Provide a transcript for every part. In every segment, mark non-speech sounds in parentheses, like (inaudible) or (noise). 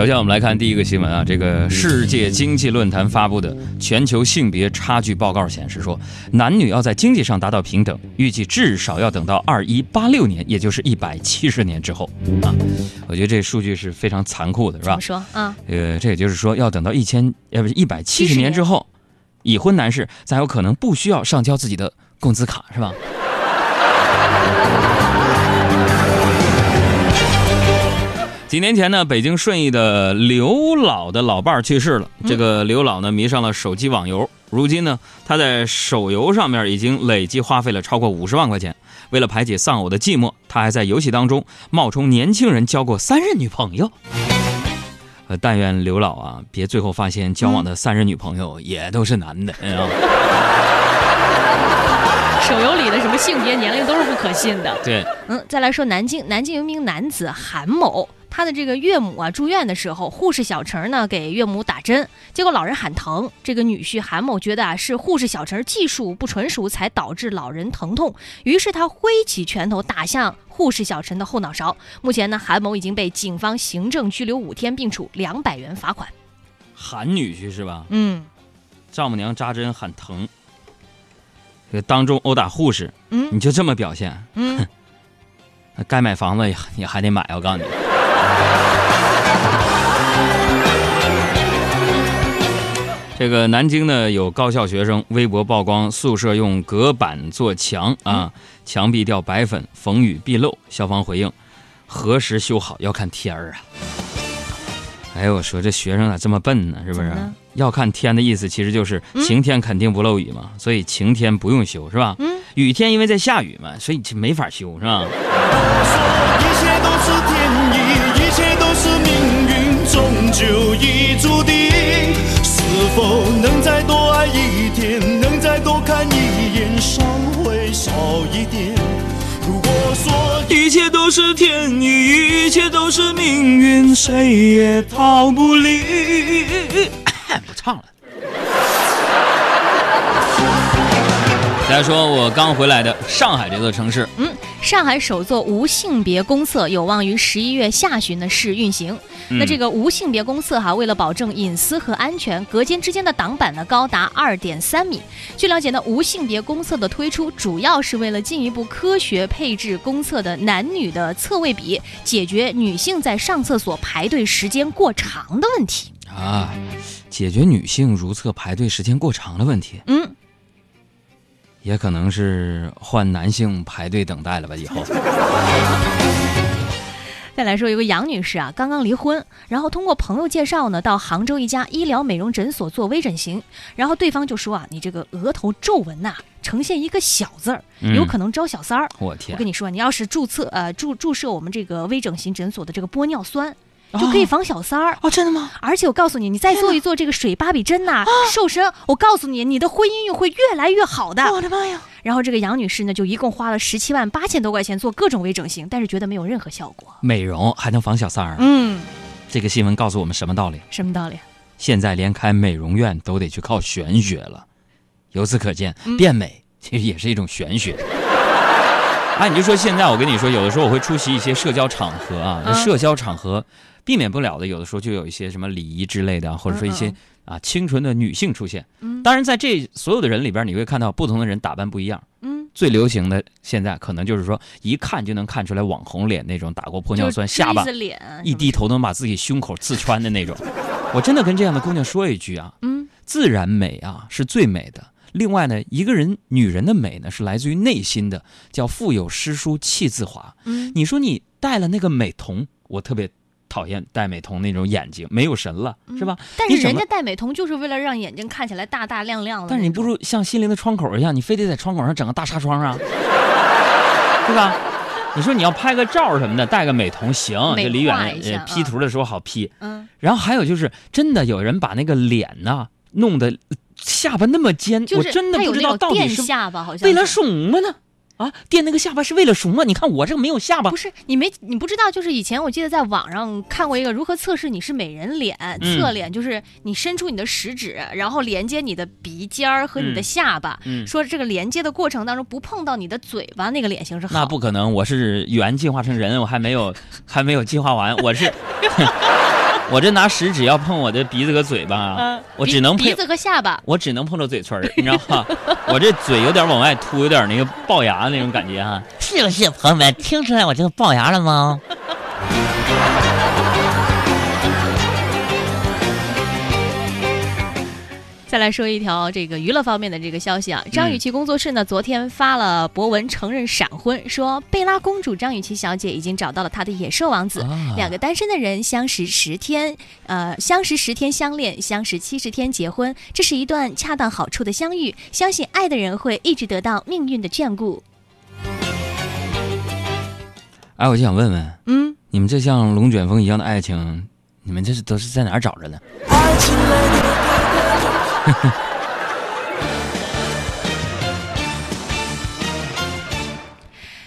首先，我们来看第一个新闻啊，这个世界经济论坛发布的全球性别差距报告显示说，男女要在经济上达到平等，预计至少要等到二一八六年，也就是一百七十年之后啊。我觉得这数据是非常残酷的，是吧？怎么说啊？呃，这也就是说，要等到一千呃不是一百七十年之后，已婚男士才有可能不需要上交自己的工资卡，是吧？几年前呢，北京顺义的刘老的老伴儿去世了。这个刘老呢，迷上了手机网游，如今呢，他在手游上面已经累计花费了超过五十万块钱。为了排解丧偶的寂寞，他还在游戏当中冒充年轻人交过三任女朋友。呃，但愿刘老啊，别最后发现交往的三任女朋友也都是男的。啊。手游里的什么性别、年龄都是不可信的。对，嗯，再来说南京，南京有一名男子韩某。他的这个岳母啊住院的时候，护士小陈呢给岳母打针，结果老人喊疼。这个女婿韩某觉得啊是护士小陈技术不纯熟才导致老人疼痛，于是他挥起拳头打向护士小陈的后脑勺。目前呢，韩某已经被警方行政拘留五天，并处两百元罚款。韩女婿是吧？嗯，丈母娘扎针喊疼，这当众殴打护士，嗯，你就这么表现？嗯，(laughs) 该买房子也也还得买，我告诉你。这个南京呢，有高校学生微博曝光宿舍用隔板做墙啊，墙壁掉白粉，逢雨必漏。校方回应：何时修好要看天儿啊！哎呦，我说这学生咋这么笨呢？是不是？要看天的意思，其实就是晴天肯定不漏雨嘛，所以晴天不用修，是吧？嗯。雨天因为在下雨嘛，所以就没法修，是吧？就都是天意，一切都是命运，谁也逃不离。(coughs) 不唱了。再说我刚回来的上海这座城市，嗯。上海首座无性别公厕有望于十一月下旬的试运行。那这个无性别公厕哈，为了保证隐私和安全，隔间之间的挡板呢高达二点三米。据了解呢，无性别公厕的推出主要是为了进一步科学配置公厕的男女的厕位比，解决女性在上厕所排队时间过长的问题啊，解决女性如厕排队时间过长的问题。嗯。也可能是换男性排队等待了吧？以后。(laughs) 再来说，有个杨女士啊，刚刚离婚，然后通过朋友介绍呢，到杭州一家医疗美容诊所做微整形，然后对方就说啊，你这个额头皱纹呐，呈现一个小字儿，有可能招小三儿。我天！我跟你说，你要是注册呃注注射我们这个微整形诊所的这个玻尿酸。就可以防小三儿哦，真的吗？而且我告诉你，你再做一做这个水芭比针呐，瘦身，我告诉你，你的婚姻运会越来越好的。我的妈呀！然后这个杨女士呢，就一共花了十七万八千多块钱做各种微整形，但是觉得没有任何效果。美容还能防小三儿？嗯，这个新闻告诉我们什么道理？什么道理？现在连开美容院都得去靠玄学了。由此可见，变美其实也是一种玄学。哎，你就说现在，我跟你说，有的时候我会出席一些社交场合啊，那社交场合。避免不了的，有的时候就有一些什么礼仪之类的，或者说一些啊清纯的女性出现。嗯，当然在这所有的人里边，你会看到不同的人打扮不一样。嗯，最流行的现在可能就是说一看就能看出来网红脸那种，打过玻尿酸，下巴一低头能把自己胸口刺穿的那种。我真的跟这样的姑娘说一句啊，嗯，自然美啊是最美的。另外呢，一个人女人的美呢是来自于内心的，叫腹有诗书气自华。嗯，你说你戴了那个美瞳，我特别。讨厌戴美瞳那种眼睛没有神了，是吧？但是人家戴美瞳就是为了让眼睛看起来大大亮亮的。但是你不如像心灵的窗口一样，你非得在窗口上整个大纱窗啊，(laughs) 对吧？你说你要拍个照什么的，戴个美瞳行，就离远 P 图的时候好 P。嗯。然后还有就是，真的有人把那个脸呢弄得下巴那么尖，我真的不知道到底是下巴好像为了什么呢？啊，垫那个下巴是为了什么？你看我这个没有下巴不，是你没你不知道，就是以前我记得在网上看过一个如何测试你是美人脸，嗯侧脸就是你伸出你的食指，然后连接你的鼻尖儿和你的嗯下巴，嗯说这个连接的过程当中不碰到你的嘴巴，那个脸型是好。那不可能，我是猿进化成人，我还没有还没有进化完，我是 (laughs) 我这拿食指要碰我的鼻子和嘴巴，嗯，我只能碰鼻子和下巴。我只能碰到嘴唇儿，你知道吗？我这嘴有点往外凸，有点那个龅牙那种感觉哈、是不是，朋友们？听出来我这个龅牙了吗？再来说一条这个娱乐方面的这个消息啊，张雨绮工作室呢昨天发了博文承认闪婚，说贝拉公主张雨绮小姐已经找到了她的野兽王子，啊两个单身的人相识十天，呃，相识十天相恋，相识七十天结婚，这是一段恰当好处的相遇，相信爱的人会一直得到命运的眷顾。哎，我就想问问，嗯，你们这像龙卷风一样的爱情，你们这是都是在哪儿找着的？(laughs)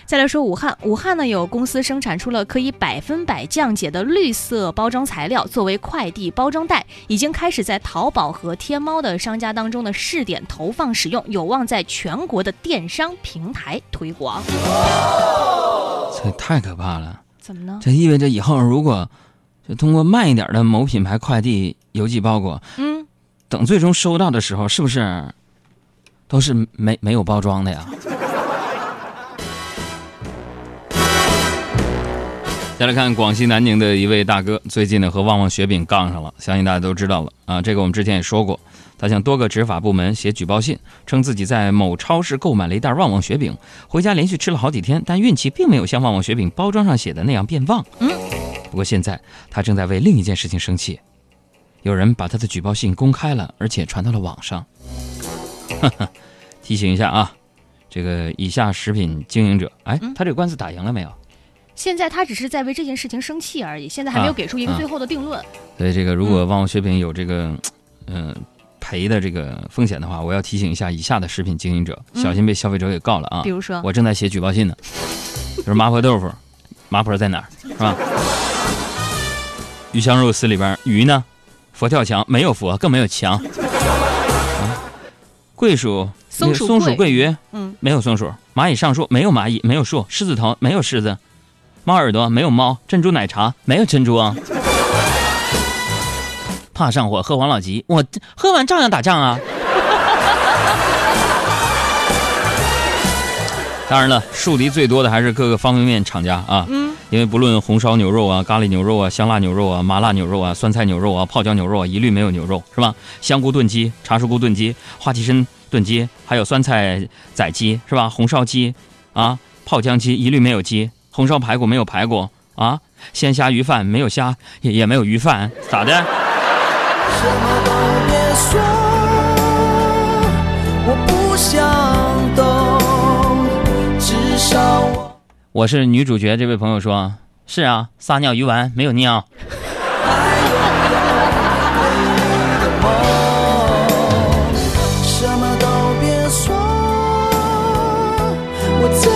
再来说武汉，武汉呢有公司生产出了可以百分百降解的绿色包装材料，作为快递包装袋，已经开始在淘宝和天猫的商家当中的试点投放使用，有望在全国的电商平台推广。这太可怕了！怎么呢？这意味着以后如果就通过慢一点的某品牌快递邮寄包裹，嗯，等最终收到的时候，是不是都是没没有包装的呀？再来看广西南宁的一位大哥，最近呢和旺旺雪饼杠上了，相信大家都知道了啊。这个我们之前也说过，他向多个执法部门写举报信，称自己在某超市购买了一袋旺旺雪饼，回家连续吃了好几天，但运气并没有像旺旺雪饼包装上写的那样变旺。嗯，不过现在他正在为另一件事情生气，有人把他的举报信公开了，而且传到了网上。(laughs) 提醒一下啊，这个以下食品经营者，哎，嗯他这个官司打赢了没有？现在他只是在为这件事情生气而已，现在还没有给出一个啊最后的定论。所以这个如果旺旺雪品有这个，嗯、赔的这个风险的话，我要提醒一下以下的食品经营者，嗯小心被消费者给告了啊！比如说，我正在写举报信呢，就是麻婆豆腐，麻婆在哪儿是吧？鱼香肉丝里边鱼呢？佛跳墙没有佛，更没有墙。啊桂薯松鼠松鼠桂桂鱼嗯，没有松鼠，蚂蚁上树没有蚂蚁，没有树，狮子头没有狮子，猫耳朵没有猫，珍珠奶茶没有珍珠啊。怕上火喝王老吉，我喝完照样打仗啊。当然了，树敌最多的还是各个方便面厂家啊。嗯，因为不论红烧牛肉啊、咖喱牛肉啊、香辣牛肉啊、麻辣牛肉啊、酸菜牛肉啊、泡椒牛肉啊，一律没有牛肉，是吧？香菇炖鸡、茶树菇炖鸡、花旗参炖鸡，还有酸菜仔鸡，是吧？红烧鸡啊、泡姜鸡一律没有鸡，红烧排骨没有排骨啊，鲜虾鱼饭没有虾，也也没有鱼饭，咋的？什么都别说，我是女主角，这位朋友说：“是啊，撒尿鱼丸没有尿。”什么都别说，我。